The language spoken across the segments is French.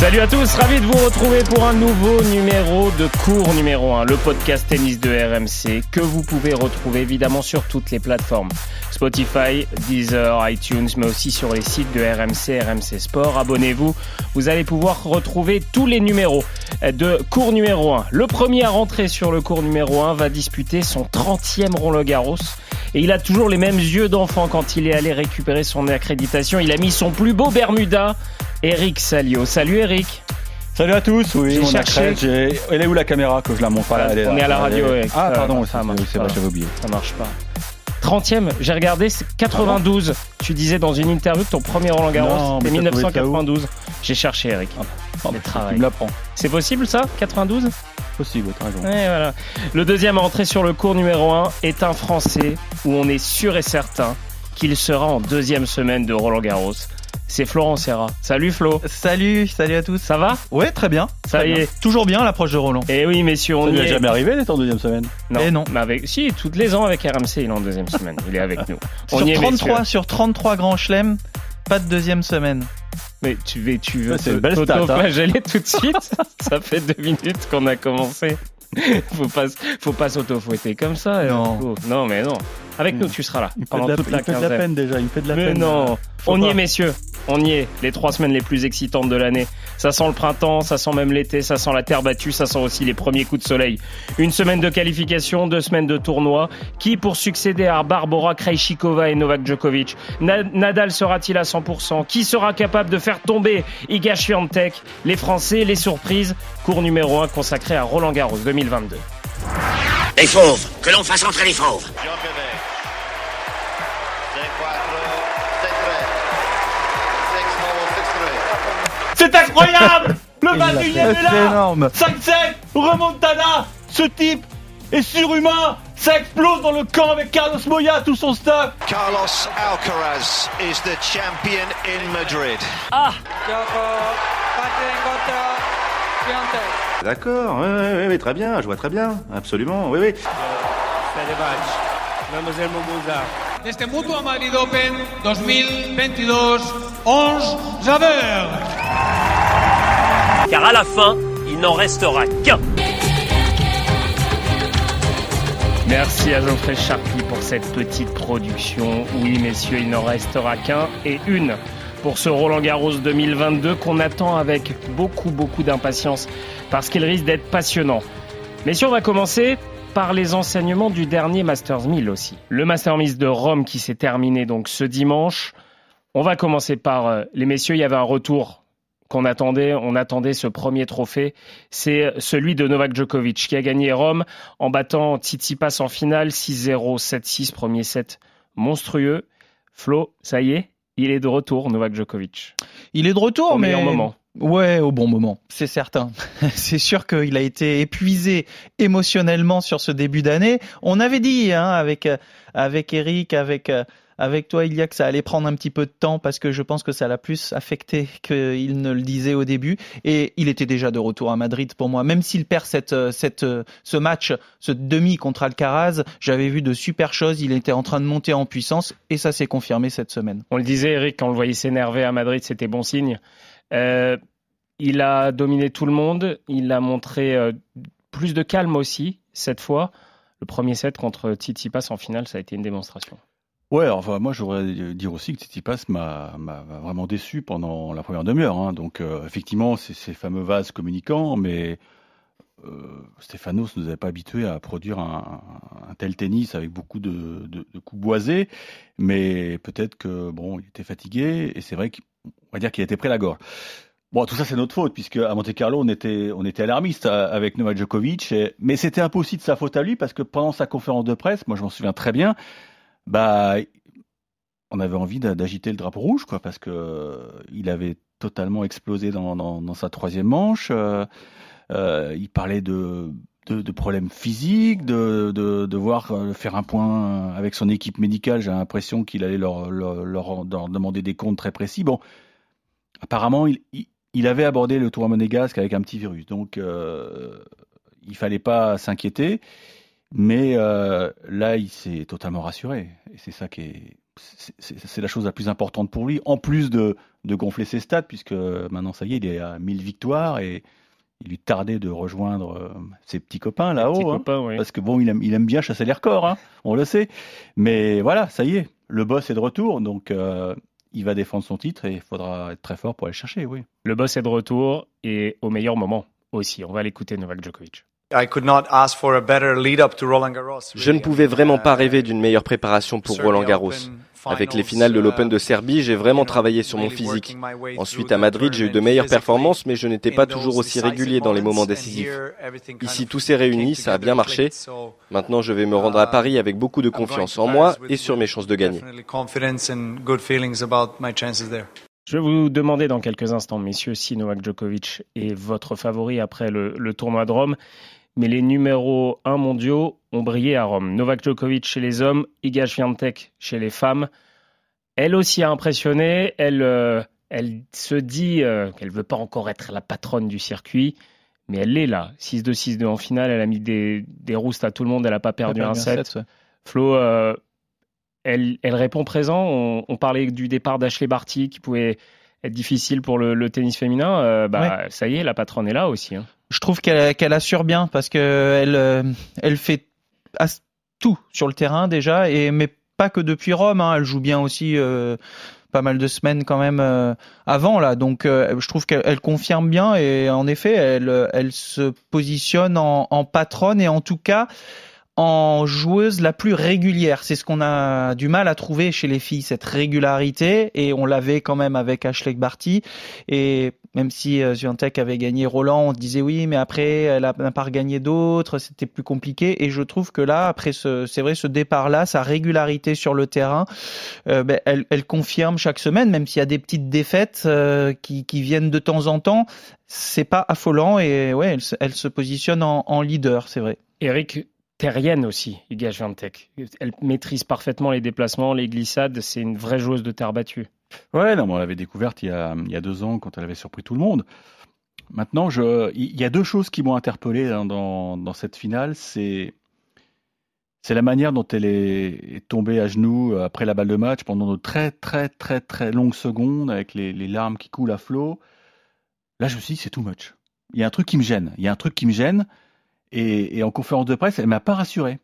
Salut à tous, ravi de vous retrouver pour un nouveau numéro de cours numéro 1, le podcast tennis de RMC que vous pouvez retrouver évidemment sur toutes les plateformes. Spotify, Deezer, iTunes, mais aussi sur les sites de RMC, RMC Sport. Abonnez-vous, vous allez pouvoir retrouver tous les numéros de cours numéro 1. Le premier à rentrer sur le cours numéro 1 va disputer son 30e Roland Garros. Et il a toujours les mêmes yeux d'enfant quand il est allé récupérer son accréditation. Il a mis son plus beau Bermuda, Eric Salio. Salut Eric. Salut à tous, oui, J'ai mon cherché. Elle est où la caméra que je la montre pas là, là. On est à la radio. Est-. Ah Ça- pardon, ça c'est marche c'est vrai, j'avais oublié. Ça marche pas. 30e, j'ai regardé, c'est 92. tu disais dans une interview que ton premier Roland Garros, c'était mais t'as trouvé ça où 1992. J'ai cherché, Eric. Oh, mais travail. tu me l'apprends. C'est possible ça? 92 Possible, t'as raison. Voilà. Le deuxième à entrer sur le cours numéro 1 est un Français où on est sûr et certain qu'il sera en deuxième semaine de Roland Garros. C'est Florent Serra. Salut Flo. Salut, salut à tous. Ça va? Ouais, très bien. Ça Très y bien. est. Toujours bien l'approche de Roland. Eh oui, messieurs, on Ça y lui est jamais arrivé d'être en deuxième semaine? Non, Eh non. Mais avec, si, toutes les ans avec RMC, il est en deuxième semaine. Il est avec nous. On Sur y est, 33, messieurs. sur 33 grands chelems, pas de deuxième semaine. Mais tu, veux- tu veux c'est une belle stat, hein. tout de suite? Ça fait deux minutes qu'on a commencé. faut pas, faut pas s'auto-fouetter comme ça. Non. Eric. Non, mais non. Avec nous, tu seras là Il me fait de la, toute il la me fait de la quinzaine. peine déjà, il me fait de la Mais peine. non, Faut on y est messieurs, on y est. Les trois semaines les plus excitantes de l'année. Ça sent le printemps, ça sent même l'été, ça sent la terre battue, ça sent aussi les premiers coups de soleil. Une semaine de qualification, deux semaines de tournoi. Qui pour succéder à Barbara Krejcikova et Novak Djokovic Na- Nadal sera-t-il à 100% Qui sera capable de faire tomber Iga Swiatek Les Français, les surprises. Cours numéro 1 consacré à Roland Garros 2022. Les fauves, que l'on fasse entrer les fauves. Incroyable. Le Il l'a 21 fait. est C'est là. Énorme. 5-7 Remontada. Ce type est surhumain. Ça explose dans le camp avec Carlos Moya, tout son staff. Carlos Alcaraz is the champion in Madrid. D'accord, oui, oui, oui, oui, très bien, je vois très bien, absolument, oui, oui. Desde Mutua Madrid Open 2022, 11 Javert. Car à la fin, il n'en restera qu'un. Merci à Geoffrey Charpie pour cette petite production. Oui, messieurs, il n'en restera qu'un et une pour ce Roland Garros 2022 qu'on attend avec beaucoup, beaucoup d'impatience parce qu'il risque d'être passionnant. Messieurs, on va commencer par les enseignements du dernier Masters 1000 aussi. Le Masters 1000 de Rome qui s'est terminé donc ce dimanche. On va commencer par euh, les messieurs, il y avait un retour qu'on attendait, on attendait ce premier trophée, c'est celui de Novak Djokovic qui a gagné Rome en battant Tsitsipas en finale 6-0, 7-6, premier set monstrueux. Flo, ça y est, il est de retour, Novak Djokovic. Il est de retour, Au mais. meilleur moment. Ouais, au bon moment, c'est certain. c'est sûr qu'il a été épuisé émotionnellement sur ce début d'année. On avait dit, hein, avec avec Eric, avec euh, avec toi, Ilia, que ça allait prendre un petit peu de temps parce que je pense que ça l'a plus affecté qu'il ne le disait au début. Et il était déjà de retour à Madrid pour moi. Même s'il perd euh, euh, ce match, ce demi contre Alcaraz, j'avais vu de super choses. Il était en train de monter en puissance et ça s'est confirmé cette semaine. On le disait, Eric, quand on le voyait s'énerver à Madrid, c'était bon signe. Euh, il a dominé tout le monde, il a montré plus de calme aussi, cette fois. Le premier set contre Tsitsipas en finale, ça a été une démonstration. Ouais, enfin moi j'aurais dire aussi que Tsitsipas m'a vraiment déçu pendant la première demi-heure. hein. Donc euh, effectivement, c'est ces fameux vases communicants, mais euh, Stéphanos nous avait pas habitués à produire un, tel tennis avec beaucoup de, coups boisés. Mais peut-être que bon, il était fatigué et c'est vrai qu'on va dire qu'il était à la gorge. Bon, tout ça c'est notre faute puisque à Monte Carlo on était on alarmiste euh, avec Novak Djokovic, mais c'était un peu aussi de sa faute à lui parce que pendant sa conférence de presse, moi je m'en souviens très bien, bah on avait envie d'a- d'agiter le drapeau rouge quoi parce que euh, il avait totalement explosé dans, sa troisième manche. euh, euh, il parlait de de, problèmes physiques, de, de, voir faire un point avec son équipe médicale. J'ai l'impression qu'il allait leur, leur, demander des comptes très précis. Bon, apparemment, il, il, avait abordé le tour monégasque avec un petit virus. Donc, euh, il fallait pas s'inquiéter. Mais euh, là, il s'est totalement rassuré. Et c'est ça qui est. C'est la chose la plus importante pour lui, en plus de, de gonfler ses stats, puisque maintenant, ça y est, il est à 1000 victoires et il lui tardait de rejoindre euh, ses petits copains là-haut. Hein, Parce que bon, il aime, il aime bien chasser les records, hein, on le sait. Mais voilà, ça y est, le boss est de retour, donc euh, il va défendre son titre et il faudra être très fort pour aller le chercher, oui. Le boss est de retour et au meilleur moment aussi. On va l'écouter, Novak Djokovic. Je ne pouvais vraiment pas rêver d'une meilleure préparation pour Roland Garros. Avec les finales de l'Open de Serbie, j'ai vraiment travaillé sur mon physique. Ensuite, à Madrid, j'ai eu de meilleures performances, mais je n'étais pas toujours aussi régulier dans les moments décisifs. Ici, tout s'est réuni, ça a bien marché. Maintenant, je vais me rendre à Paris avec beaucoup de confiance en moi et sur mes chances de gagner. Je vais vous demander dans quelques instants, messieurs, si Novak Djokovic est votre favori après le, le tournoi de Rome mais les numéros 1 mondiaux ont brillé à Rome. Novak Djokovic chez les hommes, Iga Swiatek chez les femmes. Elle aussi a impressionné. Elle, euh, elle se dit euh, qu'elle ne veut pas encore être la patronne du circuit, mais elle l'est là. 6-2, 6-2 en finale. Elle a mis des, des roustes à tout le monde. Elle n'a pas perdu un set. Flo, euh, elle, elle, répond présent. On, parlait du départ d'Ashley Barty qui pouvait être difficile pour le, tennis féminin. bah, Ça y est, la patronne est là aussi. Hein je trouve qu'elle assure bien parce que elle, euh, elle fait tout sur le terrain déjà, et mais pas que depuis Rome. Hein, elle joue bien aussi euh, pas mal de semaines quand même euh, avant là. Donc je trouve qu'elle confirme bien et en effet, elle, elle se positionne en, en patronne et en tout cas en joueuse la plus régulière. C'est ce qu'on a du mal à trouver chez les filles, cette régularité. Et on l'avait quand même avec Ashley Barty. Et même si euh, avait gagné Roland, on disait oui, mais après, elle n'a pas regagné d'autres, c'était plus compliqué. Et je trouve que là, après ce, c'est vrai, ce départ-là, sa régularité sur le terrain, euh, ben, elle, elle, confirme chaque semaine, même s'il y a des petites défaites euh, qui, qui, viennent de temps en temps, c'est pas affolant. Et ouais, elle, elle se positionne en, en leader, c'est vrai. Eric, terrienne aussi, Iga Swiatek. Elle maîtrise parfaitement les déplacements, les glissades. C'est une vraie joueuse de terre battue. Ouais, non, on l'avait découverte il y, a, deux ans quand elle avait surpris tout le monde. Maintenant, il y a deux choses qui m'ont interpellé dans, dans, cette finale. C'est la manière dont elle est tombée à genoux après la balle de match pendant de très très très très longues secondes avec les, les larmes qui coulent à flot. Là, je me suis dit, c'est too much. Il y a un truc qui me gêne. Il y a un truc qui me gêne. Et, en conférence de presse, elle m'a pas rassuré.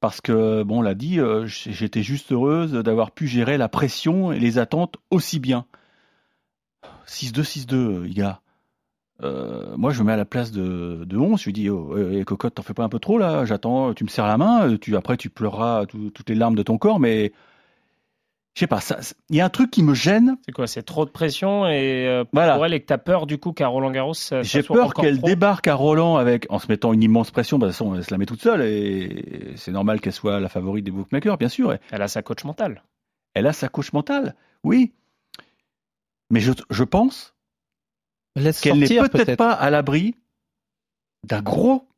Parce que, bon, on l'a dit, euh, j'étais juste heureuse d'avoir pu gérer la pression et les attentes aussi bien. 6-2, 6-2, les gars. Euh, moi, je me mets à la place de, de 11. Je lui dis, oh, eh, cocotte, t'en fais pas un peu trop là J'attends, tu me serres la main, tu, après tu pleureras toutes les larmes de ton corps, mais je sais pas, il y a un truc qui me gêne. C'est quoi C'est trop de pression et euh, pour elle et que t'as peur du coup qu'à Roland Garros. J'ai peur qu'elle débarque à Roland avec en se mettant une immense pression. Bah, de toute façon, elle se la met toute seule et c'est normal qu'elle soit la favorite des bookmakers, bien sûr. Elle a sa coach mentale. Elle a sa coach mentale, oui. Mais je, je pense qu'elle n'est peut-être pas à l'abri d'un gros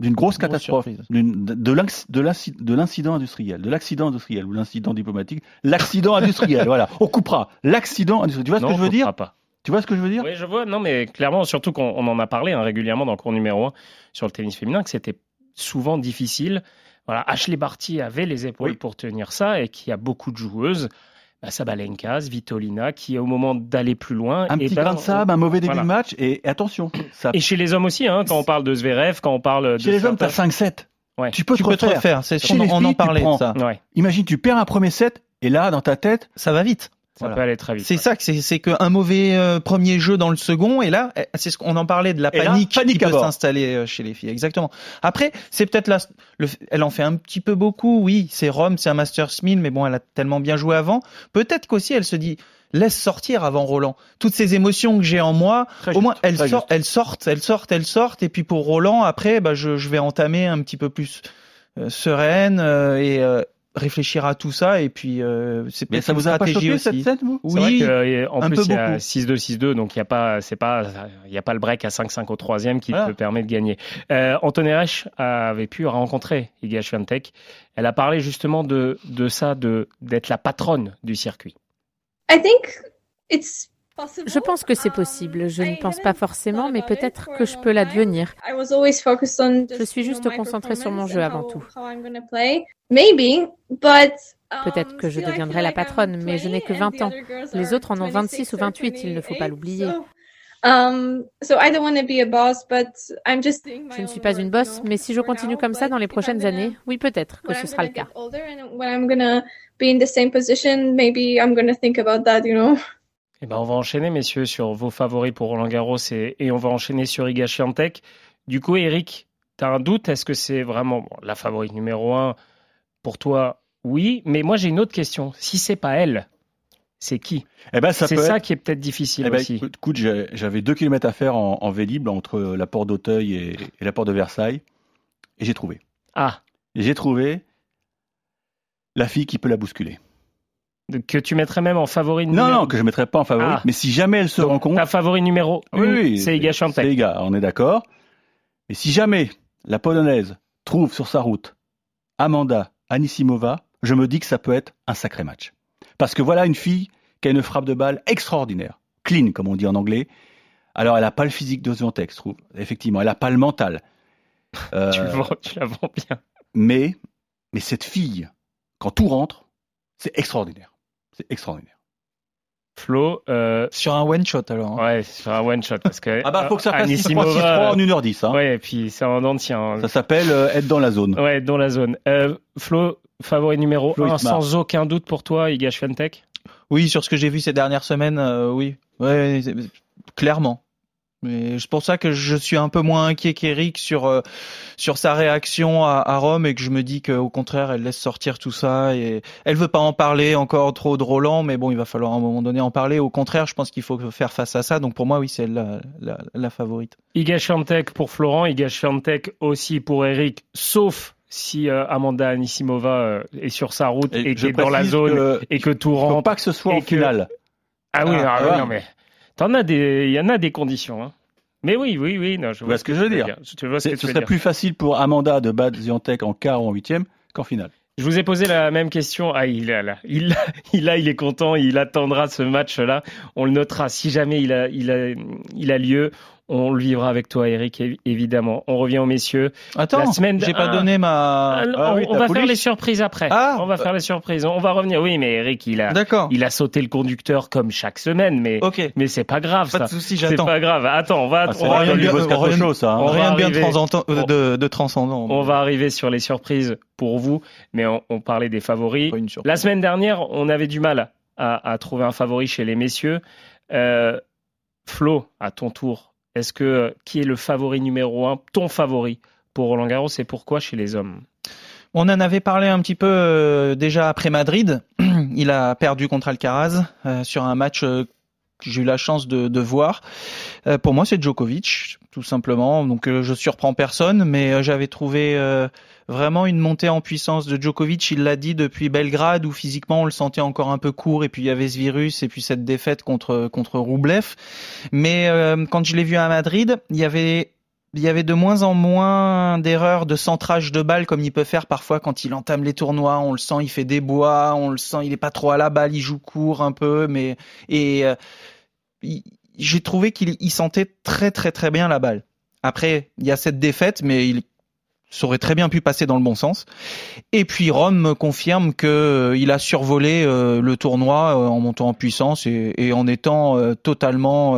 d'une grosse catastrophe, de l'incident industriel, de l'accident industriel ou l'incident diplomatique, l'accident industriel, voilà, on coupera l'accident industriel. Tu vois ce que je veux dire? pas. Tu vois ce que je veux dire? Oui, je vois. Non, mais clairement, surtout qu'on en a parlé hein, régulièrement dans le cours numéro 1 sur le tennis féminin, que c'était souvent difficile. Voilà, Ashley Barty avait les épaules pour tenir ça et qu'il y a beaucoup de joueuses bah, Sabalenka, Vitolina, qui au moment d'aller plus loin. Un petit ben, grain de sable, un mauvais début de match, et, attention. Ça... Et chez les hommes aussi, hein, quand on parle de Zverev, quand on parle de. Chez les hommes, t'as 5-7. Ouais. Tu peux te refaire. C'est ce qu'on en parlait. Ça. Imagine, tu perds un premier set, et là, dans ta tête, ça va vite. Ça peut aller très vite. C'est ça, c'est qu'un mauvais euh, premier jeu dans le second, et là, eh, c'est ce qu'on en parlait de la panique, qui peut s'installer euh, chez les filles. Exactement. Après, c'est peut-être là, elle en fait un petit peu beaucoup. Oui, c'est Rome, c'est un Masters 1000, mais bon, elle a tellement bien joué avant. Peut-être qu'aussi, elle se dit, laisse sortir avant Roland. Toutes ces émotions que j'ai en moi, au moins elles sortent, elles sortent, elles sortent, elles sortent. Et puis pour Roland, après, bah, je, je vais entamer un petit peu plus euh, sereine et réfléchir à tout ça et puis euh, c'est ça vous a pas choqué cette scène vous? Oui, en plus il y a 6-2 6-2 donc il y a pas c'est pas il y a pas le break à 5-5 au troisième qui te permet de gagner. Euh, Anthony Reich avait pu rencontrer Iga Swiatek. Elle a parlé justement de de ça de d'être la patronne du circuit. I think it's Je pense que c'est possible. Je ne pense pas forcément, mais peut-être que je peux l'advenir. Je suis juste concentrée sur mon jeu avant tout. Peut-être que je deviendrai la patronne, mais je n'ai que 20 ans. Les autres en ont 26 ou 28, il ne faut pas l'oublier. Je ne suis pas une boss, mais si je continue comme ça dans les prochaines années, oui, peut-être que ce sera le cas. Eh ben, on va enchaîner, messieurs, sur vos favoris pour Roland Garros et, et on va enchaîner sur Iga Swiatek. Du coup, Eric, tu as un doute? Est-ce que c'est vraiment la favorite numéro un? Pour toi Oui, mais moi j'ai une autre question. Si c'est pas elle, c'est qui? Eh ben, C'est ça qui est peut-être difficile eh ben, aussi. Écoute, j'avais deux kilomètres à faire en, en Vélib entre la porte d'Auteuil et, et, la porte de Versailles, et j'ai trouvé. Ah J'ai trouvé la fille qui peut la bousculer. Que tu mettrais même en favori numéro... Non, non, que je ne mettrais pas en favori. Ah. Mais si jamais elle se Donc, rencontre... Ta favori numéro oui, oui, c'est Iga Swiatek. C'est Iga, on est d'accord. Mais si jamais la Polonaise trouve sur sa route Amanda Anisimova, je me dis que ça peut être un sacré match. Parce que voilà une fille qui a une frappe de balle extraordinaire. Clean, comme on dit en anglais. Alors, elle n'a pas le physique de Ziontek, je trouve. Effectivement, elle n'a pas le mental. Euh, tu, vends, tu la vends bien. Mais, mais cette fille, quand tout rentre, c'est extraordinaire. C'est extraordinaire. Flo, euh... sur un one shot alors. Hein. Ouais, sur un one shot parce que ah bah faut que ça fasse 6-3 en 1h10 hein. Ouais, et puis c'est en ancien. Hein. Ça s'appelle euh, être dans la zone. Ouais, être dans la zone. Euh, Flo, favori numéro 1 sans aucun doute pour toi, Iga Swiatek Oui, sur ce que j'ai vu ces dernières semaines, euh, oui. Ouais, clairement. Mais c'est pour ça que je suis un peu moins inquiet qu'Eric sur euh, sur sa réaction à, à, Rome et que je me dis qu'au contraire elle laisse sortir tout ça et elle veut pas en parler encore trop de Roland mais bon il va falloir à un moment donné en parler. Au contraire je pense qu'il faut faire face à ça. Donc pour moi oui c'est la, la, la, favorite. Iga Swiatek pour Florent Iga Swiatek aussi pour Eric sauf si euh, Amanda Anisimova euh, est sur sa route et, et qu'elle est dans la zone que, et que tout rentre faut pas que ce soit en que... finale. Ah oui, ah, ah, oui non mais T'en as des, il y en a des conditions. Hein. Mais oui, oui, oui. Non, je vois, ce que, je veux dire. Vois ce, que ce serait plus facile pour Amanda de battre Ziontek en quart ou en huitième qu'en finale. Je vous ai posé la même question. Ah, il est là, il, il a, il est content. Il attendra ce match-là. On le notera si jamais il a, il a, il a lieu. On le vivra avec toi, Eric, évidemment. On revient aux messieurs. Attends, la semaine j'ai pas donné ma. Ah, ah, oui, on va faire les surprises après. Ah, on va faire les surprises. On va revenir. Oui, mais Eric, il a, il a sauté le conducteur comme chaque semaine, mais okay. mais c'est pas grave. Pas ça. de souci, j'attends. C'est pas grave. Attends, on va. Ah, on va rien, bien, rien, chose, ça, hein. on rien de bien de, de, transcendant. On va arriver sur les surprises pour vous, mais on, on parlait des favoris. La semaine dernière, on avait du mal à, à trouver un favori chez les messieurs. Euh, Flo, à ton tour, est-ce que qui est le favori numéro un, ton favori pour Roland Garros et pourquoi chez les hommes? On en avait parlé un petit peu euh, déjà après Madrid. Il a perdu contre Alcaraz euh, sur un match euh, que j'ai eu la chance de, voir. Euh, pour moi, c'est Djokovic, tout simplement. Donc, euh, je surprends personne, mais euh, j'avais trouvé vraiment une montée en puissance de Djokovic. Il l'a dit depuis Belgrade, où physiquement on le sentait encore un peu court, et puis il y avait ce virus, et puis cette défaite contre contre Roublev. Mais quand je l'ai vu à Madrid, il y avait il y avait de moins en moins d'erreurs de centrage de balle comme il peut faire parfois quand il entame les tournois. On le sent, il fait des bois, on le sent, il est pas trop à la balle, il joue court un peu, mais et euh, j'ai trouvé qu'il sentait très très très bien la balle. Après, il y a cette défaite, mais il ça aurait très bien pu passer dans le bon sens. Et puis Rome me confirme que euh, il a survolé euh, le tournoi euh, en montant en puissance et, en étant totalement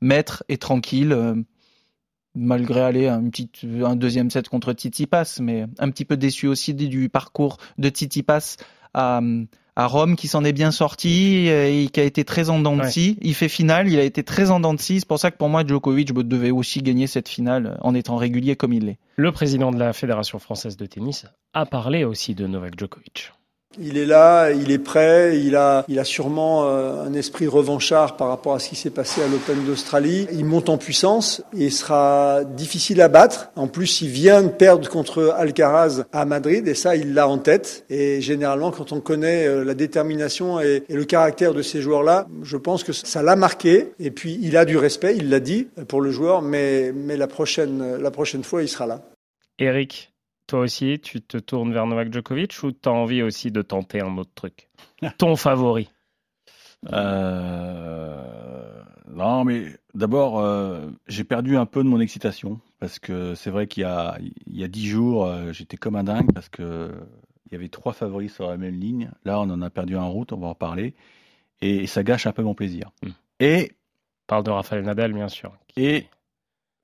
maître et tranquille malgré aller un petit un deuxième set contre Tsitsipas, mais un petit peu déçu aussi du parcours de Tsitsipas à, à Rome qui s'en est bien sorti et qui a été très en dents de scie. Il fait finale, il a été très en dents de scie. C'est pour ça que pour moi, Djokovic devait aussi gagner cette finale en étant régulier comme il l'est. Le président de la Fédération française de tennis a parlé aussi de Novak Djokovic. Il est là, il est prêt, il a, il a sûrement euh, un esprit revanchard par rapport à ce qui s'est passé à l'Open d'Australie. Il monte en puissance et sera difficile à battre. En plus, il vient de perdre contre Alcaraz à Madrid et ça, il l'a en tête. Et généralement, quand on connaît euh, la détermination et, le caractère de ces joueurs-là, je pense que ça l'a marqué. Et puis, il a du respect, il l'a dit pour le joueur, mais, mais la prochaine, la prochaine fois, il sera là. Eric, toi aussi, tu te tournes vers Novak Djokovic ou tu as envie aussi de tenter un autre truc? Ton favori euh... Non, mais d'abord, euh, j'ai perdu un peu de mon excitation parce que c'est vrai qu'il y a il y a dix jours, euh, j'étais comme un dingue parce que il y avait trois favoris sur la même ligne. Là, on en a perdu un en route, on va en parler, et, ça gâche un peu mon plaisir. Hmm. Et parle de Rafael Nadal, bien sûr. Et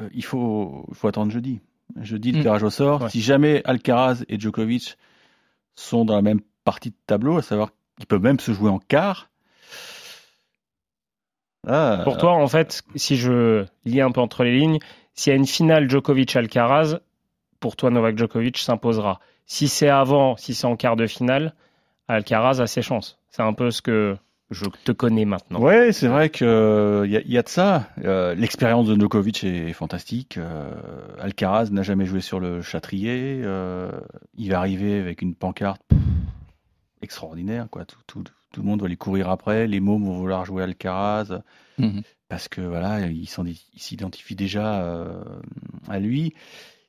euh, il faut il faut attendre jeudi. Jeudi le hmm. tirage au sort. Si jamais Alcaraz et Djokovic sont dans la même partie de tableau, à savoir qu'ils peuvent même se jouer en quart. Ah, Pour toi, en fait, si je lis un peu entre les lignes, s'il y a une finale Djokovic-Alcaraz, pour toi, Novak Djokovic s'imposera. Si c'est avant, si c'est en quart de finale, Alcaraz a ses chances. C'est un peu ce que je te connais maintenant. Ouais, c'est vrai qu'il euh, y, a de ça. Euh, l'expérience de Djokovic est fantastique. Euh, Alcaraz n'a jamais joué sur le châtrier. il va arriver avec une pancarte extraordinaire. Quoi. Tout, tout, tout, le monde va lui courir après. Les mômes vont vouloir jouer Alcaraz. Mhm. Parce que voilà, il s'identifie déjà à lui.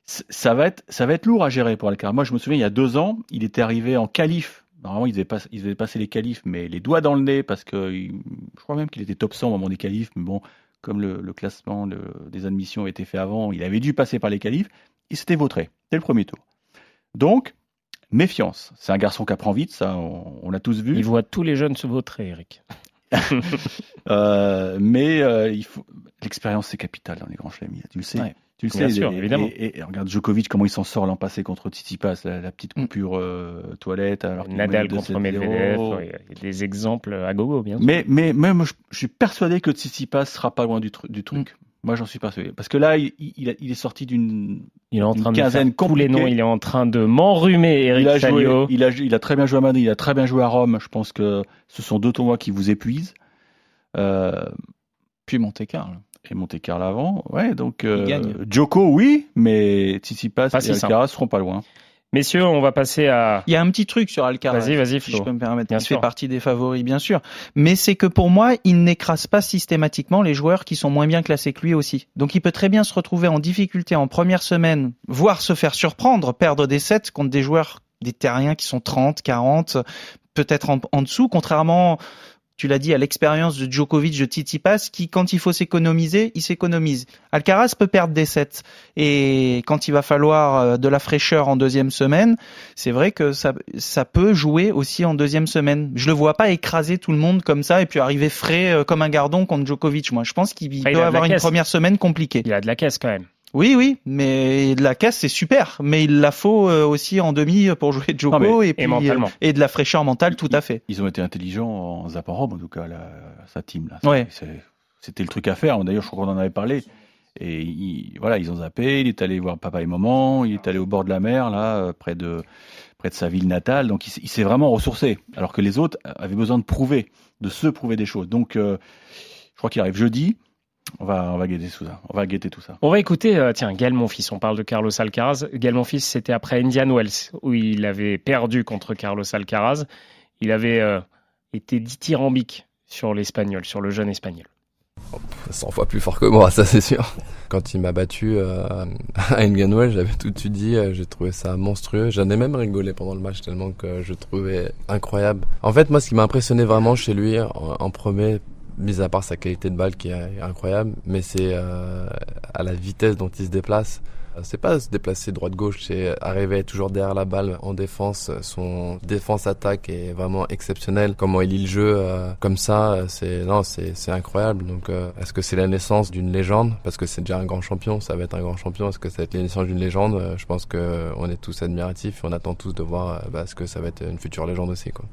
Ça va, être, ça va être lourd à gérer pour Alcaraz. Moi, je me souviens, il y a deux ans, il était arrivé en qualif Normalement, il devait, pas, il passer les qualifs, mais les doigts dans le nez, parce que je crois même qu'il était top 100 au moment des qualifs, mais bon, comme le, classement des admissions était fait avant, il avait dû passer par les qualifs, il s'était vautré dès le premier tour. Donc, méfiance. C'est un garçon qui apprend vite, ça, on, l'a tous vu. Il voit tous les jeunes se vautrer, Eric. Euh, mais euh, l'expérience c'est capital dans les grands chelems, tu le sais. Tu le sais, sûr, évidemment. Et, regarde Djokovic, comment il s'en sort l'an passé contre Tsitsipas, la, la petite mm. coupure euh, toilette. Alors Nadal contre Medvedev, il y a des exemples à gogo, bien sûr. Mais, mais même, je, suis persuadé que Tsitsipas sera pas loin du, du truc. Mm. Moi, j'en suis persuadé. Parce que là, il, il, est sorti d'une il est en train quinzaine de tous les noms. Il est en train de m'enrhumer, Eric il a, joué, il, a, il a très bien joué à Madrid, il a très bien joué à Rome. Je pense que ce sont deux tournois qui vous épuisent. Euh, Puis Monte Carlo et Monte Carlo avant. Ouais, donc euh, Joko, oui, mais Tsitsipas et Alcaraz seront pas loin. Messieurs, on va passer à. Il y a un petit truc sur Alcaraz. Vas-y, vas-y, Si je peux me permettre. Bien il fait partie des favoris, bien sûr. Mais c'est que pour moi, il n'écrase pas systématiquement les joueurs qui sont moins bien classés que lui aussi. Donc il peut très bien se retrouver en difficulté en première semaine, voire se faire surprendre, perdre des sets contre des joueurs, des terriens qui sont 30, 40, peut-être en, en dessous, contrairement tu l'as dit, à l'expérience de Djokovic, de Tsitsipas, qui, quand il faut s'économiser, il s'économise. Alcaraz peut perdre des sets. Et quand il va falloir euh, de la fraîcheur en deuxième semaine, c'est vrai que ça, ça peut jouer aussi en deuxième semaine. Je le vois pas écraser tout le monde comme ça et puis arriver frais euh, comme un gardon contre Djokovic. Moi, je pense qu'il peut avoir une première semaine compliquée. Il a de la caisse quand même. Oui, oui, mais de la caisse c'est super, mais il la faut euh, aussi en demi pour jouer Joko et, puis, euh, et, de la fraîcheur mentale, tout à fait. Ils ont été intelligents en zappant en tout cas, sa team là. Ouais. C'était le truc à faire. D'ailleurs, je crois qu'on en avait parlé. Et voilà, ils ont zappé. Il est allé voir papa et maman. Il est allé au bord de la mer là, euh, près de près de sa ville natale. Donc il, s'est vraiment ressourcé, alors que les autres avaient besoin de prouver, de se prouver des choses. Donc je crois qu'il arrive jeudi. On va, on va guetter tout ça. On va guetter tout ça. On va écouter, euh, tiens, Gaël Monfils. On parle de Carlos Alcaraz. Gaël Monfils, c'était après Indian Wells, où il avait perdu contre Carlos Alcaraz. Il avait euh, été dithyrambique sur l'espagnol, sur le jeune espagnol. 100 fois plus fort que moi, ça c'est sûr. Quand il m'a battu euh, à Indian Wells, j'avais tout de suite dit, j'ai trouvé ça monstrueux. J'en ai même rigolé pendant le match tellement que je trouvais incroyable. En fait, moi, ce qui m'a impressionné vraiment chez lui en premier, mis à part sa qualité de balle qui est incroyable, mais c'est euh, à la vitesse dont il se déplace. C'est pas se déplacer droite-gauche, c'est arriver toujours derrière la balle en défense. Son défense-attaque est vraiment exceptionnel. Comment il lit le jeu euh, comme ça, c'est non, c'est c'est incroyable. Donc, euh, est-ce que c'est la naissance d'une légende? Parce que c'est déjà un grand champion, ça va être un grand champion. Est-ce que ça va être la naissance d'une légende? Je pense que on est tous admiratifs et on attend tous de voir bah, ce que ça va être une future légende aussi, quoi.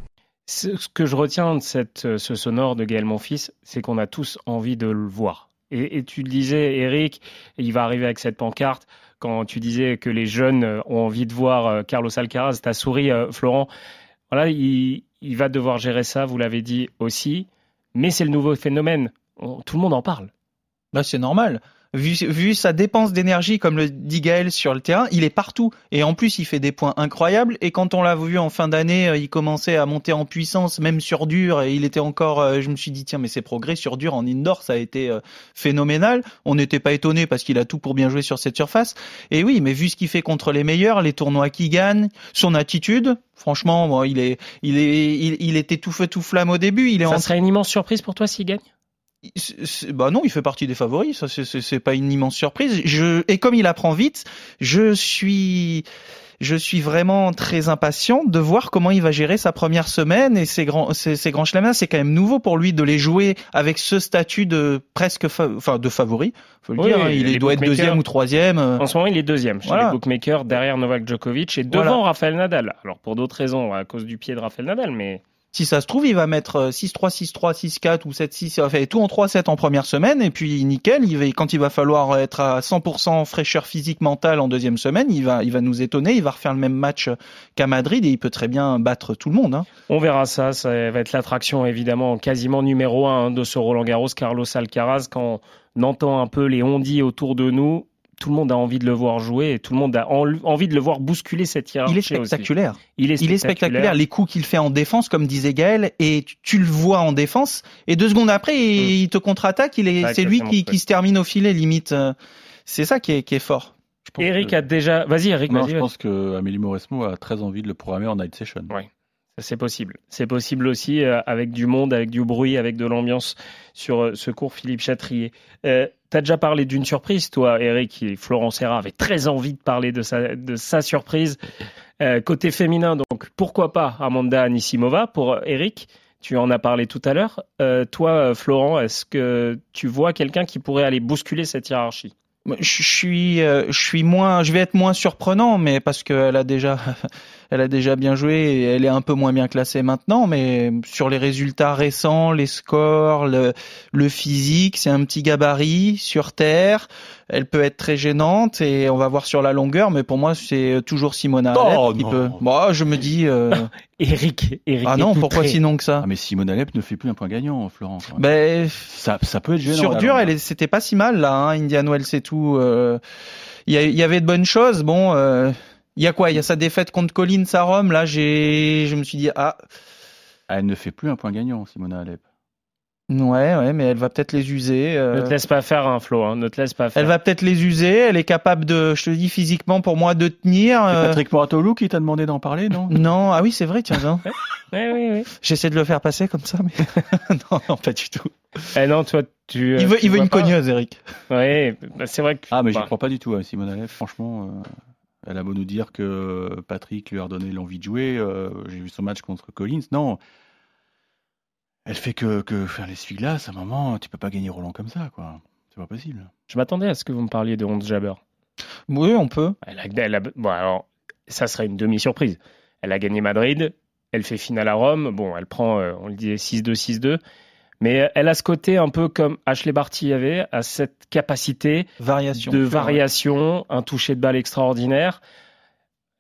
Ce que je retiens de euh, ce sonore de Gaël Monfils, c'est qu'on a tous envie de le voir. Et, tu le disais, Eric, il va arriver avec cette pancarte. Quand tu disais que les jeunes euh, ont envie de voir euh, Carlos Alcaraz, t'as souri, Florent. Voilà, il, va devoir gérer ça, vous l'avez dit aussi. Mais c'est le nouveau phénomène. tout le monde en parle. Bah, c'est normal. Vu, vu sa dépense d'énergie, comme le dit Gaël sur le terrain, il est partout. Et en plus, il fait des points incroyables. Et quand on l'a vu en fin d'année, euh, il commençait à monter en puissance, même sur dur. Et il était encore, euh, je me suis dit, tiens, mais ses progrès sur dur en indoor, ça a été euh, phénoménal. On n'était pas étonné parce qu'il a tout pour bien jouer sur cette surface. Et oui, mais vu ce qu'il fait contre les meilleurs, les tournois qu'il gagne, son attitude, franchement, bon, il est, il est, il, il était tout feu tout flamme au début. Il est ça en... serait une immense surprise pour toi s'il gagne? Bah non, il fait partie des favoris. Ça, c'est pas une immense surprise. Je et comme il apprend vite, je suis je suis vraiment très impatient de voir comment il va gérer sa première semaine et ses grands ses, ses grands chelems. C'est quand même nouveau pour lui de les jouer avec ce statut de presque enfin de favori. Faut le Oui, dire. hein. oui, il doit être deuxième ou troisième. euh. En ce moment, il est deuxième chez Voilà. les bookmakers, derrière Novak Djokovic et devant Voilà. Rafael Nadal. Alors pour d'autres raisons, à cause du pied de Rafael Nadal, mais Si ça se trouve, il va mettre euh, 6-3, 6-3, 6-4 ou 7-6, enfin tout en 3-7 en première semaine, et puis nickel, il va, quand il va falloir être à 100% fraîcheur physique mentale en deuxième semaine, il va, il va nous étonner, il va refaire le même match qu'à Madrid et il peut très bien battre tout le monde. Hein. on verra ça. Ça va être l'attraction évidemment quasiment numéro un hein, de ce Roland Garros, Carlos Alcaraz. Quand on entend un peu les ondits autour de nous, tout le monde a envie de le voir jouer et tout le monde a en- envie de le voir bousculer cette hiérarchie. Il est aussi. spectaculaire. Il est Il est spectaculaire, les coups qu'il fait en défense, comme disait Gaël, et tu, tu le vois en défense, et deux secondes après, il, il te contre-attaque, il est, Ouais, c'est lui qui, qui se termine au filet, limite. C'est ça qui est, qui est fort. Eric a déjà. Vas-y, Eric. Non, vas-y, je vas-y. pense que Amélie Mauresmo a très envie de le programmer en night session. Ouais. C'est possible. C'est possible aussi euh, avec du monde, avec du bruit, avec de l'ambiance sur euh, ce cours Philippe Chatrier. Euh, T'as déjà parlé d'une surprise, toi, Eric. et Florent Serra avait très envie de parler de sa, surprise. Euh, côté féminin, donc pourquoi pas Amanda Anisimova pour Eric? Tu en as parlé tout à l'heure. Toi, Florent, est-ce que tu vois quelqu'un qui pourrait aller bousculer cette hiérarchie? Je suis, je suis moins, je vais être moins surprenant, mais parce qu'elle a déjà, elle a déjà bien joué et elle est un peu moins bien classée maintenant, mais sur les résultats récents, les scores, le, le physique, c'est un petit gabarit sur terre. Elle peut être très gênante et on va voir sur la longueur, mais pour moi c'est toujours Simona Oh, Halep qui non. peut. Bon, je me dis. euh, Eric, Eric. Ah non, pourquoi sinon que ça? Ah, mais Simone Alep ne fait plus un point gagnant, Florent. Ben, ça, ça peut être gênant. Sur dur, elle est- c'était pas si mal là. Hein, Indian Wells et tout. euh, Il y, a- il y avait de bonnes choses. Bon, euh, il y a quoi? Il y a sa défaite contre Collins à Rome. Là, j'ai, je me suis dit ah Ah, Elle ne fait plus un point gagnant, Simona Alep. ouais, ouais, mais elle va peut-être les user. euh, Ne te laisse pas faire un Flo, hein, ne te laisse pas faire. Elle va peut-être les user. Elle est capable de, je te dis physiquement pour moi, de tenir. C'est euh, Patrick Moratoglou qui t'a demandé d'en parler, non? Non, ah oui, c'est vrai, tiens. hein. Oui, oui, oui. J'essaie de le faire passer comme ça, mais non, non, pas du tout. Eh non, toi, tu. Il veut, tu il veut vois une pas. cogneuse, Eric. Oui, bah, c'est vrai que. Ah, mais j'y bah, crois pas du tout, à Simone Alep. Franchement, euh, elle a beau nous dire que Patrick lui a redonné l'envie de jouer. euh, J'ai vu son match contre Collins. Non. Elle fait que, que faire l'essuie-glace. À un moment, tu peux pas gagner Roland comme ça, quoi. C'est pas possible. Je m'attendais à ce que vous me parliez de Ons Jabber. Oui, on peut. Elle a, elle a- bon, alors, ça serait une demi-surprise. Elle a gagné Madrid, elle fait finale à Rome. Bon, elle prend, euh, on le disait, 6-2, 6-2. Mais elle a ce côté un peu comme Ashley Barty avait, à cette capacité Variation. de ouais. variation, un toucher de balle extraordinaire.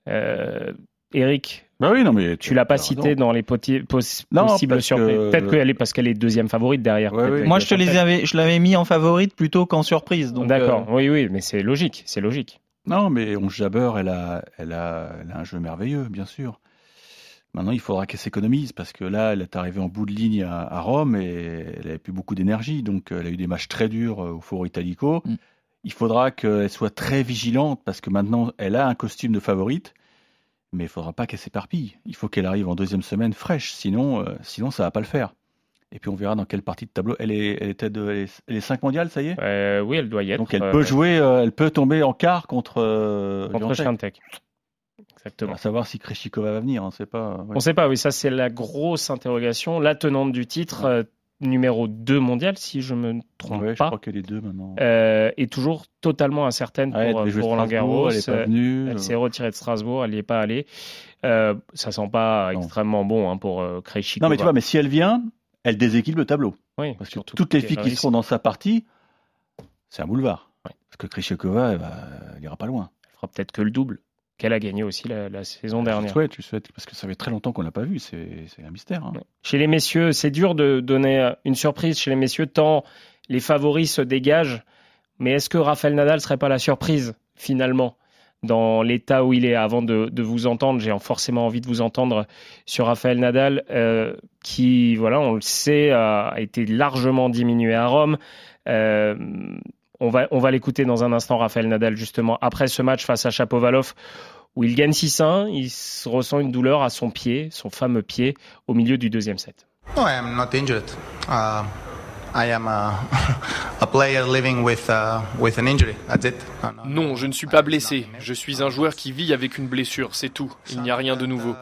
Euh, Eric, Bah oui, non, mais tu l'as pas cité dans les poti- pos- Non, possibles surprises. que- Peut-être qu'elle est parce qu'elle est deuxième favorite derrière. Ouais, Moi, je te les avais, je l'avais mis en favorite plutôt qu'en surprise. donc, D'accord, euh, oui, oui, mais c'est logique, c'est logique. Non, mais on Jabber, elle a, elle, a, elle a un jeu merveilleux, bien sûr. Maintenant, il faudra qu'elle s'économise parce que là, elle est arrivée en bout de ligne à, à Rome et elle avait plus beaucoup d'énergie. Donc, elle a eu des matchs très durs euh, au Foro Italico. Mm. Il faudra qu'elle soit très vigilante parce que maintenant, elle a un costume de favorite, mais il faudra pas qu'elle s'éparpille. Il faut qu'elle arrive en deuxième semaine fraîche, sinon, euh, sinon ça va pas le faire. Et puis, on verra dans quelle partie de tableau. Elle est, elle était de, elle est, elle est 5 mondiales, ça y est? Euh, oui, elle doit y être. Donc, elle euh, peut jouer, euh, elle peut tomber en quart contre, euh, contre Swiatek. Exactement. À savoir si Kreshikova va venir, on sait pas. ouais. On ne sait pas, oui, ça c'est la grosse interrogation. La tenante du titre, euh, numéro 2 mondial, si je me trompe Ouais, je pas, crois qu'elle est deux maintenant. euh, est toujours totalement incertaine Ouais, pour, pour Roland Garros. elle Euh, euh, s'est retirée de Strasbourg, elle n'y est pas allée. Euh, ça sent pas Non. extrêmement bon hein, pour euh, Krejcikova. Non, mais tu vois, mais si elle vient, elle déséquilibre le tableau. Oui, Parce que surtout toutes les filles qui seront dans sa partie, c'est un boulevard. Parce que Kreshikova, elle, va- elle ira pas loin. Elle fera peut-être que le double qu'elle a gagné aussi la, la saison Tu dernière. souhaites, tu souhaites, parce que ça fait très longtemps qu'on l'a pas vu, c'est un mystère. hein. Chez les messieurs, c'est dur de donner une surprise chez les messieurs tant les favoris se dégagent. Mais est-ce que Rafael Nadal serait pas la surprise finalement dans l'état où il est avant de, vous entendre? J'ai forcément envie de vous entendre sur Rafael Nadal, euh, qui, voilà, on le sait, a été largement diminué à Rome. Euh, on va, on va l'écouter dans un instant, Rafael Nadal, justement, après ce match face à Chapovalov, où il gagne 6-1, il ressent une douleur à son pied, son fameux pied, au milieu du deuxième set. No, I am not injured. Uh, I am a, a player living with, uh, with an injury. That's it. Non, je ne suis pas blessé. Je suis un joueur qui vit avec une blessure, c'est tout. Il n'y a rien de nouveau.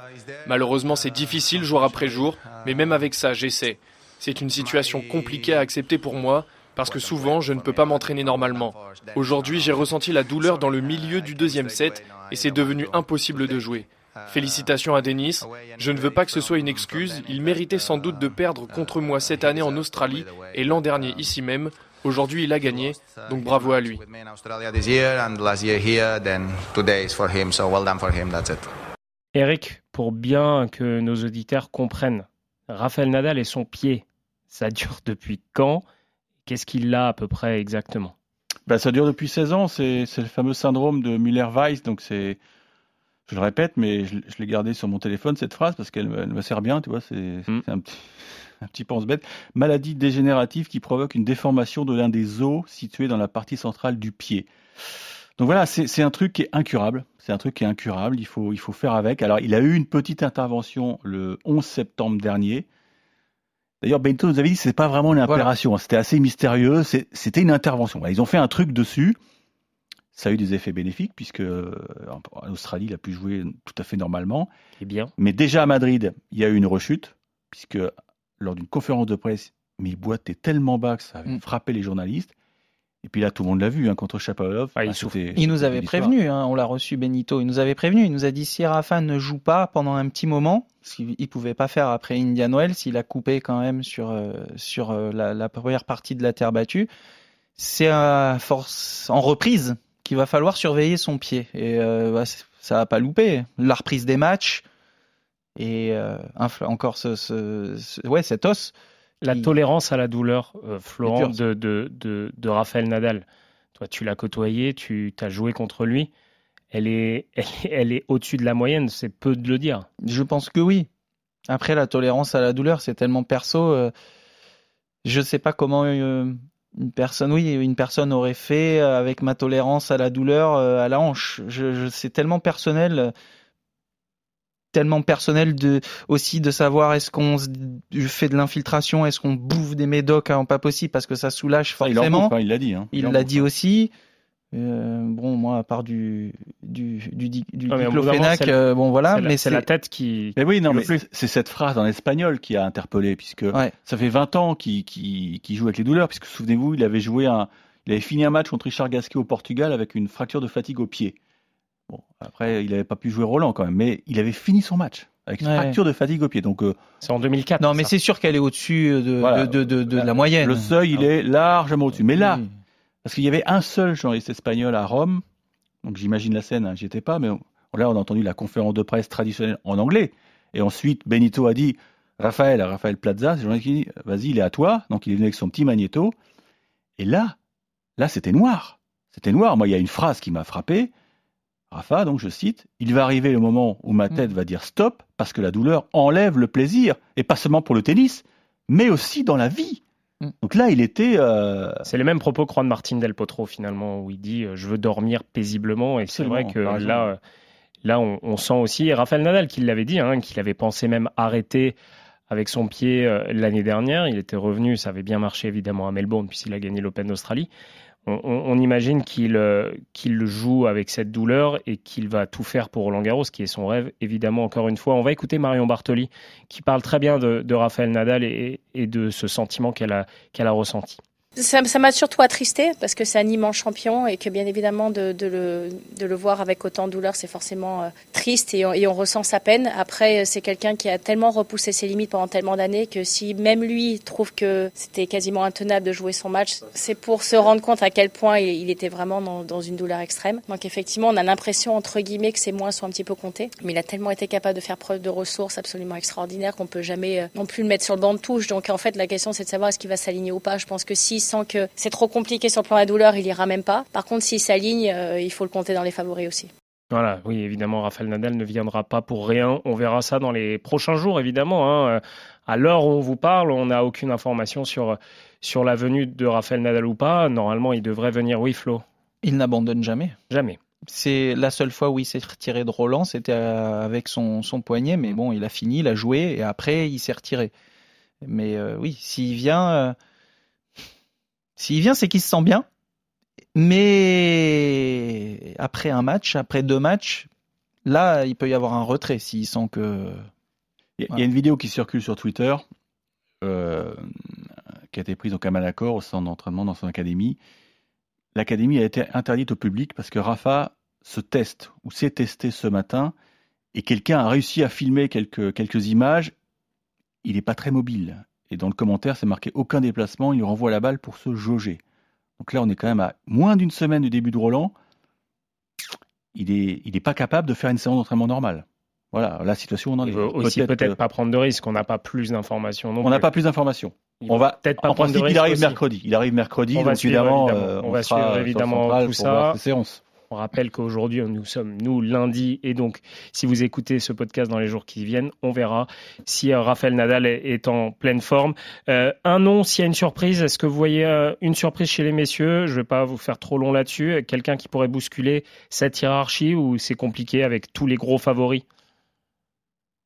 Malheureusement, c'est difficile jour après jour, mais même avec ça, j'essaie. C'est une situation compliquée à accepter pour moi, parce que souvent, je ne peux pas m'entraîner normalement. Aujourd'hui, j'ai ressenti la douleur dans le milieu du deuxième set, et c'est devenu impossible de jouer. Félicitations à Denis. Je ne veux pas que ce soit une excuse. Il méritait sans doute de perdre contre moi cette année en Australie et l'an dernier ici même. Aujourd'hui, il a gagné, donc bravo à lui. Eric, pour bien que nos auditeurs comprennent, Raphaël Nadal et son pied, ça dure depuis quand? Qu'est-ce qu'il a à peu près exactement? Bah, Ça dure depuis 16 ans, c'est le fameux syndrome de Müller-Weiss, donc c'est je le répète, mais je, l'ai gardé sur mon téléphone, cette phrase, parce qu'elle me sert bien, tu vois, c'est mm. un petit, un petit pense-bête. Maladie dégénérative qui provoque une déformation de l'un des os situés dans la partie centrale du pied. Donc voilà, c'est un truc qui est incurable. C'est un truc qui est incurable. Il faut, il faut faire avec. Alors, il a eu une petite intervention le 11 septembre dernier. D'ailleurs, Bento nous avait dit que c'est pas vraiment une opération. C'était assez mystérieux. C'était une intervention. Ils ont fait un truc dessus ça a eu des effets bénéfiques puisque euh, en Australie, il a pu jouer tout à fait normalement. Et bien. Mais déjà à Madrid, il y a eu une rechute puisque lors d'une conférence de presse, mais il boitait tellement bas que ça avait mm. frappé les journalistes. Et puis là, tout le monde l'a vu hein, contre Chapovalov. Ah, il, nous avait prévenu, hein, on l'a reçu Benito, il nous avait prévenu, il nous a dit si Rafa ne joue pas pendant un petit moment, ce qu'il ne pouvait pas faire après Indian Wells, il a coupé quand même sur, euh, sur euh, la, la, première partie de la terre battue, c'est à force en reprise qu'il va falloir surveiller son pied. Et euh, bah, ça va pas louper. La reprise des matchs et euh, encore ce, ouais, cet os. La tolérance à la douleur, euh, Florent, de, de, de, Raphaël Nadal. Toi, tu l'as côtoyé, tu as joué contre lui. Elle est, elle, est au-dessus de la moyenne, c'est peu de le dire. Je pense que oui. Après, la tolérance à la douleur, c'est tellement perso. je ne sais pas comment une personne, oui, une personne aurait fait euh, avec ma tolérance à la douleur euh, à la hanche. Je, c'est tellement personnel, tellement personnel de aussi de savoir est-ce qu'on fait de l'infiltration, est-ce qu'on bouffe des médocs, hein, pas possible parce que ça soulage forcément. Hein, il l'a dit. Hein. Il l'a dit aussi. Euh, bon, moi, à part du du du, du euh, bon voilà, mais c'est la tête qui. Mais oui, non, mais c'est cette phrase en espagnol qui a interpellé, puisque ça fait 20 ans qu'il qui joue avec les douleurs, puisque souvenez-vous, il avait joué un, il avait fini un match contre Richard Gasquet au Portugal avec une fracture de fatigue au pied. Bon, après, il n'avait pas pu jouer Roland quand même, mais il avait fini son match avec une fracture de fatigue au pied. Donc euh, c'est en 2004. Non, mais c'est sûr qu'elle est au-dessus de, de, de, de, la moyenne. Le seuil, il est largement au-dessus. Mais là, parce qu'il y avait un seul journaliste espagnol à Rome, donc j'imagine la scène, hein, j'y étais pas, mais là on a entendu la conférence de presse traditionnelle en anglais. Et ensuite Benito a dit Raphaël, Raphaël Plaza, c'est le journaliste qui dit vas-y, il est à toi. Donc il est venu avec son petit magnéto. Et là, là c'était noir. C'était noir. Moi, il y a une phrase qui m'a frappé. Rafa, donc je cite, il va arriver le moment où ma tête mm. va dire stop parce que la douleur enlève le plaisir, et pas seulement pour le tennis, mais aussi dans la vie. Mm. Donc là, il était. Euh, c'est les mêmes propos que Juan Martin Del Potro finalement, où il dit euh, je veux dormir paisiblement. Et c'est vrai que là, euh, là, on, sent aussi et Rafael Nadal qui l'avait dit, hein, qu'il avait pensé même arrêter avec son pied l'année dernière. Il était revenu, ça avait bien marché évidemment à Melbourne puisqu'il a gagné l'Open d'Australie on, imagine euh, qu'il joue avec cette douleur et qu'il va tout faire pour Roland Garros, qui est son rêve, évidemment, encore une fois. On va écouter Marion Bartoli, qui parle très bien de, de Raphaël Nadal et, de ce sentiment qu'elle a, qu'elle a ressenti. Ça m'a surtout attristé parce que c'est un immense champion et que bien évidemment de, le, voir avec autant de douleur, c'est forcément euh, triste et on, ressent sa peine. Après, c'est quelqu'un qui a tellement repoussé ses limites pendant tellement d'années que si même lui trouve que c'était quasiment intenable de jouer son match, c'est pour se rendre compte à quel point il, était vraiment dans, une douleur extrême. Donc effectivement, on a l'impression entre guillemets que ses moyens sont un petit peu comptés, mais il a tellement été capable de faire preuve de ressources absolument extraordinaires qu'on peut jamais euh, non plus le mettre sur le banc de touche. Donc en fait, la question c'est de savoir est-ce qu'il va s'aligner ou pas. Je pense que si s'il sent que c'est trop compliqué sur le plan de la douleur, il ira même pas. Par contre, s'il s'aligne, euh, il faut le compter dans les favoris aussi. Voilà, oui, évidemment, Rafael Nadal ne viendra pas pour rien. On verra ça dans les prochains jours, évidemment. Hein. À l'heure où on vous parle, on n'a aucune information sur, sur la venue de Rafael Nadal ou pas. Normalement, il devrait venir, oui, Flo? Il n'abandonne jamais. Jamais. C'est la seule fois où il s'est retiré de Roland, c'était euh, avec son, son, poignet, mais bon, il a fini, il a joué, et après, il s'est retiré. Mais euh, oui, s'il vient, euh, s'il vient, c'est qu'il se sent bien. Mais après un match, après deux matchs, là, il peut y avoir un retrait s'il sent que. Il y, a une vidéo qui circule sur Twitter, euh, qui a été prise au Kamalakor, au centre d'entraînement dans son académie. L'académie a été interdite au public parce que Rafa se teste ou s'est testé ce matin et quelqu'un a réussi à filmer quelques, quelques images. Il n'est pas très mobile. Et dans le commentaire, c'est marqué aucun déplacement, il renvoie la balle pour se jauger. Donc là, on est quand même à moins d'une semaine du début de Roland. Il n'est il est pas capable de faire une séance d'entraînement normale. Voilà, la situation on en est. Il veut aussi peut-être pas prendre de risques, on n'a pas plus d'informations. On n'a pas plus d'informations. On va peut-être pas en prendre principe, il arrive mercredi. Il arrive mercredi, on donc évidemment, évidemment, euh, on, va suivre évidemment tout ça. Séance. On rappelle qu'aujourd'hui, nous sommes, nous, lundi, et donc, si vous écoutez ce podcast dans les jours qui viennent, on verra si euh, Raphaël Nadal est, en pleine forme. Euh, un nom, s'il y a une surprise, est-ce que vous voyez euh, une surprise chez les messieurs? Je ne vais pas vous faire trop long là-dessus. Quelqu'un qui pourrait bousculer cette hiérarchie ou c'est compliqué avec tous les gros favoris?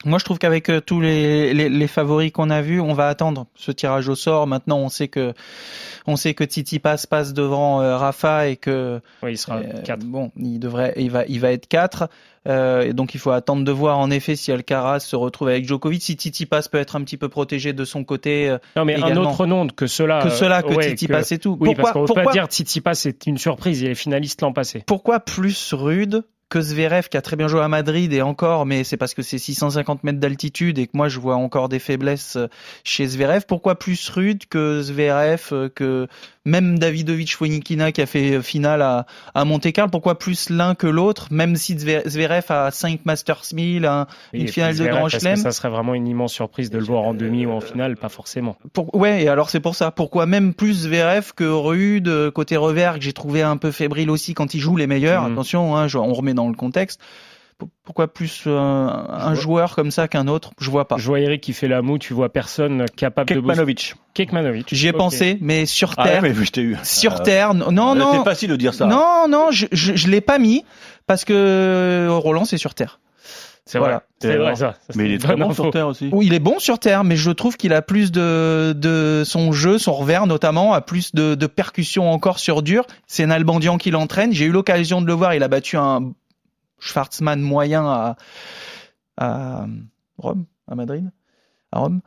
Moi, je trouve qu'avec euh, tous les, les, les favoris qu'on a vus, on va attendre ce tirage au sort. Maintenant, on sait que on sait que Titi passe passe devant euh, Rafa et que oui, il sera euh, Bon, il devrait, il va, il va être 4. Euh, et donc, il faut attendre de voir en effet si Alcaraz se retrouve avec Djokovic, si Titi passe peut être un petit peu protégé de son côté. non, mais un autre nom que cela. Que cela, que Titi passe et tout. Oui, pourquoi, parce qu'on peut pas dire Titi passe c'est une surprise. Il est finaliste l'an passé. Pourquoi plus rude que Zverev qui a très bien joué à Madrid et encore, mais c'est parce que c'est 650 mètres d'altitude et que moi je vois encore des faiblesses euh, chez Zverev. Pourquoi plus rude que Zverev, euh, que même Davidovic Fonikina qui a fait euh, finale à, à Monte Carlo, pourquoi plus l'un que l'autre, même si Zverev a 5 Masters 1000, une finale de Grand Chelem? Ça serait vraiment une immense surprise de le voir en demi ou en finale, pas forcément. Pour, ouais, et alors c'est pour ça. Pourquoi même plus Zverev que Rude, côté revers, que j'ai trouvé un peu fébrile aussi quand il joue les meilleurs? Mmh. Attention, hein, on remet dans le contexte pourquoi plus euh, un, joueur comme ça qu'un autre? Je vois pas. Je vois Eric qui fait la moue, tu vois personne capable Kekmanovic. de Kekmanovic. J'y ai pensé, mais sur ah terre. mais je t'ai eu. Sur euh, terre, non, non. C'est facile de dire ça. Non, non, je, je, je l'ai pas mis parce que Roland c'est sur terre. C'est vrai. C'est vrai ça. mais il est très bon sur terre aussi. Oui, il est bon sur terre, mais je trouve qu'il a plus de, de son jeu, son revers notamment, a plus de, de percussions encore sur dur. C'est Nalbandian qui l'entraîne. J'ai eu l'occasion de le voir. Il a battu un Schwarzman moyen à, Rome, à Madrid, à Rome.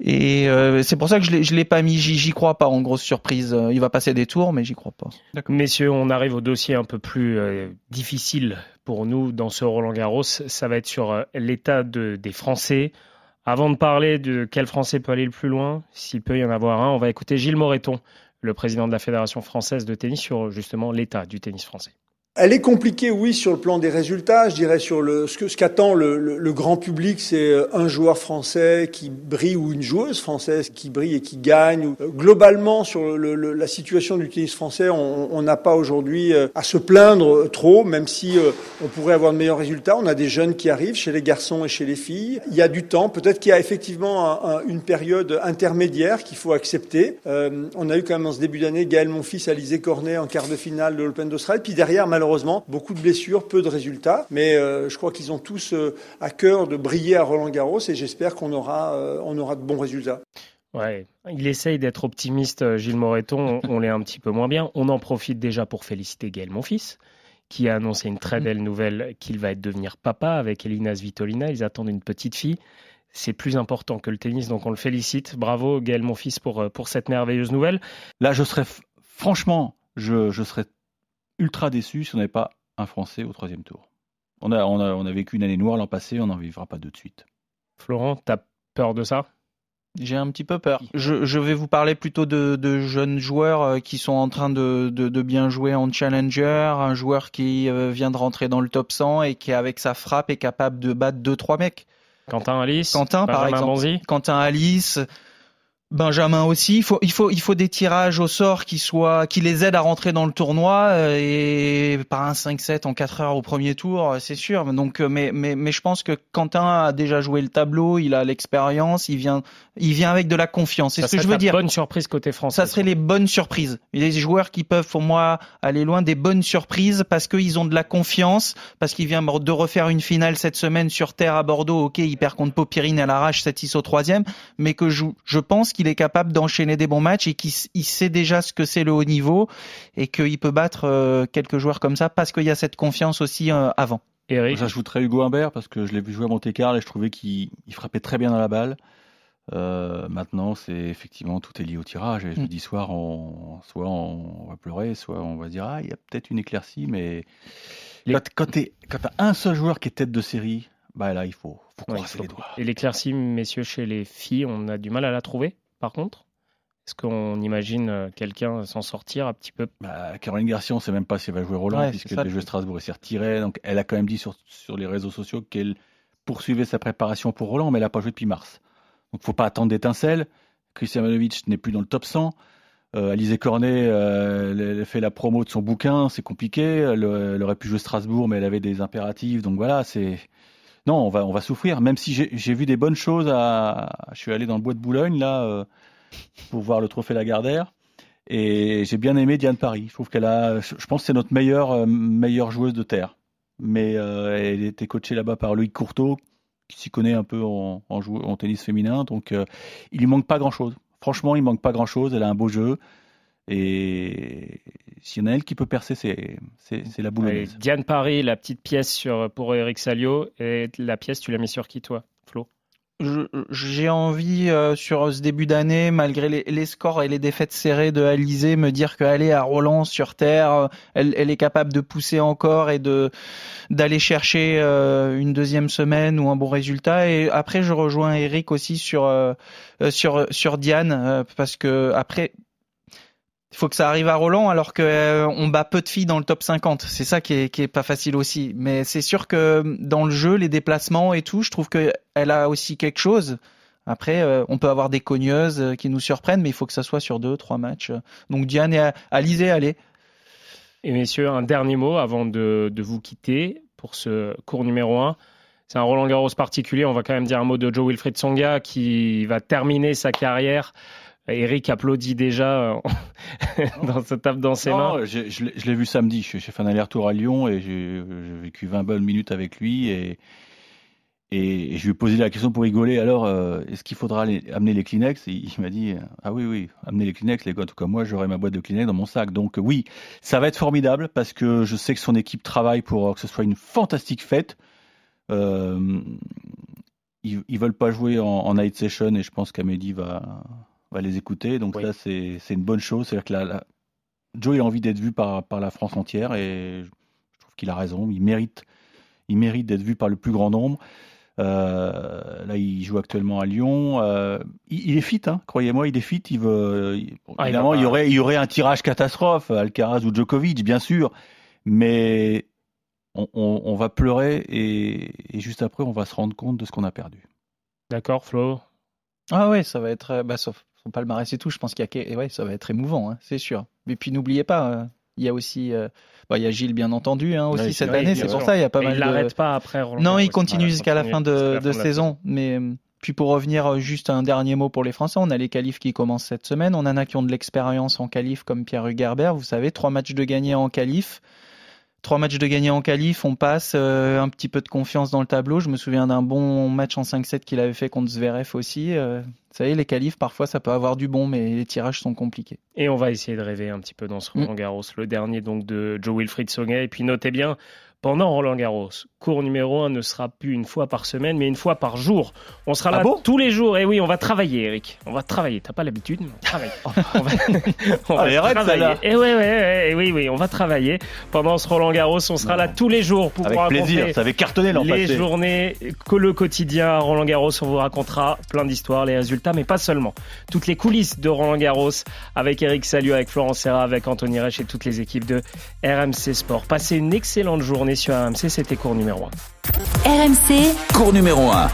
Et euh, c'est pour ça que je ne l'ai pas mis, j'y crois pas en grosse surprise. Il va passer des tours, mais j'y crois pas. Messieurs, on arrive au dossier un peu plus euh, difficile pour nous dans ce Roland Garros. Ça va être sur euh, l'état de, des Français. Avant de parler de quel Français peut aller le plus loin, s'il peut y en avoir un, on va écouter Gilles Moreton, le président de la Fédération française de tennis, sur justement l'état du tennis français. Elle est compliquée, oui, sur le plan des résultats. Je dirais sur le ce que ce qu'attend le, le, grand public, c'est euh, un joueur français qui brille ou une joueuse française qui brille et qui gagne. Euh, globalement, sur le, la situation du tennis français, on n'a pas aujourd'hui euh, à se plaindre trop, même si on pourrait avoir de meilleurs résultats. On a des jeunes qui arrivent chez les garçons et chez les filles. Il y a du temps. Peut-être qu'il y a effectivement une période intermédiaire qu'il faut accepter. on a eu quand même en ce début d'année Gaël Monfils, Alizé Cornet en quart de finale de l'Open d'Australie. Puis derrière, malheureusement malheureusement, beaucoup de blessures, peu de résultats. Mais euh, je crois qu'ils ont tous euh, à cœur de briller à Roland Garros et j'espère qu'on aura, euh, on aura de bons résultats. Ouais, il essaye d'être optimiste, Gilles Moreton. On, l'est un petit peu moins bien. On en profite déjà pour féliciter Gaël, mon fils, qui a annoncé une très belle nouvelle qu'il va être devenir papa avec Elina Svitolina. Ils attendent une petite fille. C'est plus important que le tennis, donc on le félicite. Bravo Gaël, mon fils, pour, pour cette merveilleuse nouvelle. Là, je serais, franchement, je, je serais ultra déçu si on n'avait pas un Français au troisième tour. On a, on a, on a vécu une année noire l'an passé, on n'en vivra pas deux de suite. Florent, t'as peur de ça? J'ai un petit peu peur. Je, je, vais vous parler plutôt de, de jeunes joueurs euh, qui sont en train de, de, de, bien jouer en challenger, un joueur qui euh, vient de rentrer dans le top 100 et qui avec sa frappe est capable de battre deux trois mecs. Quentin Alice, Quentin par exemple. Quentin Alice, Benjamin aussi, il faut, il faut, il faut des tirages au sort qui soient, qui les aident à rentrer dans le tournoi euh, et par un 5-7 en 4 heures au premier tour, euh, c'est sûr. Donc, euh, mais, mais, mais je pense que Quentin a déjà joué le tableau, il a l'expérience, il vient, il vient avec de la confiance. C'est ce que je veux dire. Bonne surprise côté français. Ça serait les bonnes surprises. Les joueurs qui peuvent, pour moi, aller loin, des bonnes surprises parce qu'ils ont de la confiance, parce qu'il vient de refaire une finale cette semaine sur terre à Bordeaux. Ok, il perd contre Popirine à l'arrache, 7-6 au troisième, mais que je, je pense qu'il est capable d'enchaîner des bons matchs et qu'il sait déjà ce que c'est le haut niveau et qu'il peut battre euh, quelques joueurs comme ça parce qu'il y a cette confiance aussi euh, avant. Eric J'ajouterais Hugo Humbert parce que je l'ai vu jouer à Monte-Carlo et je trouvais qu'il frappait très bien dans la balle. Euh, maintenant, c'est effectivement tout est lié au tirage. Et jeudi mm. soir, on, soit on va pleurer, soit on va dire ah il y a peut-être une éclaircie, mais quand, quand tu as un seul joueur qui est tête de série, bah là il faut, faut croiser les doigts. Et l'éclaircie, messieurs, chez les filles, on a du mal à la trouver par contre Est-ce qu'on imagine euh, quelqu'un s'en sortir un petit peu? Bah, Caroline Garcia, on ne sait même pas si elle va jouer Roland, puisque le jeu Strasbourg s'est retiré. Donc, elle a quand même dit sur, sur les réseaux sociaux qu'elle poursuivait sa préparation pour Roland, mais elle n'a pas joué depuis mars. Donc, il ne faut pas attendre d'étincelles. Christian Manovic n'est plus dans le top 100. Euh, Alizé Cornet euh, elle fait la promo de son bouquin, c'est compliqué. Elle, aurait pu jouer Strasbourg, mais elle avait des impératifs. Donc voilà, c'est non, on va souffrir. Même si j'ai vu des bonnes choses. À, je suis allé dans le bois de Boulogne là euh, pour voir le trophée Lagardère. Et j'ai bien aimé Diane Paris. Je trouve qu'elle a, je pense c'est notre meilleure euh, meilleure joueuse de terre. Mais euh, elle était coachée là-bas par Louis Courteau, qui s'y connaît un peu en, en, en tennis féminin. Donc il lui manque pas grand-chose. Franchement, il manque pas grand-chose. Elle a un beau jeu. Et s'il y en a elle qui peut percer, c'est, c'est, la boulonnaise. Diane Paris, la petite pièce sur, pour Eric Salio. Et la pièce, tu l'as mis sur qui, toi, Flo? J'ai envie euh, sur ce début d'année, malgré les, scores et les défaites serrées de Alizé, me dire qu'aller à Roland sur terre, euh, elle, elle, est capable de pousser encore et de d'aller chercher euh, une deuxième semaine ou un bon résultat. Et après, je rejoins Eric aussi sur sur sur Diane parce que après il faut que ça arrive à Roland alors que euh, on bat peu de filles dans le top 50. C'est ça qui est, pas facile aussi. Mais c'est sûr que dans le jeu, les déplacements et tout, je trouve qu'elle a aussi quelque chose. Après, euh, on peut avoir des cogneuses euh, qui nous surprennent, mais il faut que ça soit sur deux, trois matchs. Donc Diane et Alizé, allez. Et messieurs, un dernier mot avant de, de vous quitter pour ce cours numéro 1. C'est un Roland Garros particulier. On va quand même dire un mot de Joe Wilfried Songa qui va terminer sa carrière Eric applaudit déjà euh, dans ce tape dans ses mains. Je, je, l'ai vu samedi. J'ai fait un aller-retour à Lyon et j'ai vécu 20 bonnes minutes avec lui et, et, je lui ai posé la question pour rigoler. Alors, euh, est-ce qu'il faudra amener les Kleenex? Il, m'a dit Ah oui, oui, amener les Kleenex, les gars. En tout cas, moi, j'aurai ma boîte de Kleenex dans mon sac. Donc, oui, ça va être formidable parce que je sais que son équipe travaille pour que ce soit une fantastique fête. Euh, ils, ils veulent pas jouer en, en night session et je pense qu'Amédi va va les écouter. Donc ça, c'est une bonne chose. C'est-à-dire que la, Joe, il a envie d'être vu par, par la France entière et je trouve qu'il a raison. Il mérite, il mérite d'être vu par le plus grand nombre. Euh, là, il joue actuellement à Lyon. Euh, il, est fit, hein, croyez-moi, il est fit. Il veut, ah, évidemment, il, y aurait, il y aurait un tirage catastrophe, Alcaraz ou Djokovic, bien sûr, mais on, on, va pleurer et, et, juste après, on va se rendre compte de ce qu'on a perdu. D'accord, Flo? Ah ouais, ça va être, euh, bah, sauf son palmarès et tout, je pense qu'il y a, ouais, ça va être émouvant, hein, c'est sûr. Et puis n'oubliez pas, euh, il y a aussi, euh, bah, il y a Gilles bien entendu, hein, aussi cette année, c'est pour ça, il y a pas mal. Il n'arrête pas après. non, il continue jusqu'à la fin de, de saison, mais. Puis pour revenir juste un dernier mot pour les Français, on a les qualifs qui commencent cette semaine. On en a qui ont de l'expérience en qualif comme Pierre Hugerbert. Vous savez, trois matchs de gagné en qualif trois matchs de gagné en qualif, on passe euh, un petit peu de confiance dans le tableau. Je me souviens d'un bon match en 5-7 qu'il avait fait contre Zverev aussi. Euh, vous savez, les qualifs, parfois, ça peut avoir du bon, mais les tirages sont compliqués. Et on va essayer de rêver un petit peu dans ce Roland mm. Garros, le dernier donc de Joe Wilfried Songet. Et puis notez bien, pendant Roland Garros. Cours numéro 1 ne sera plus une fois par semaine, mais une fois par jour. On sera ah là tous les jours. Et oui, on va travailler, Eric. On va travailler. T'as pas l'habitude, mais on travaille. on va, on va ah, travailler. Et ouais, ouais, oui, oui, on va travailler. Pendant ce Roland Garros, on sera là tous les jours pour Avec plaisir, ça avait cartonné l'an Les journées, que le quotidien Roland Garros, on vous racontera plein d'histoires, les résultats, mais pas seulement. Toutes les coulisses de Roland Garros avec Eric Salut, avec Florence Serra, avec Anthony Rech et toutes les équipes de RMC Sport. Passez une excellente journée sur RMC, c'était cours numéro 1. RMC, cours numéro 1.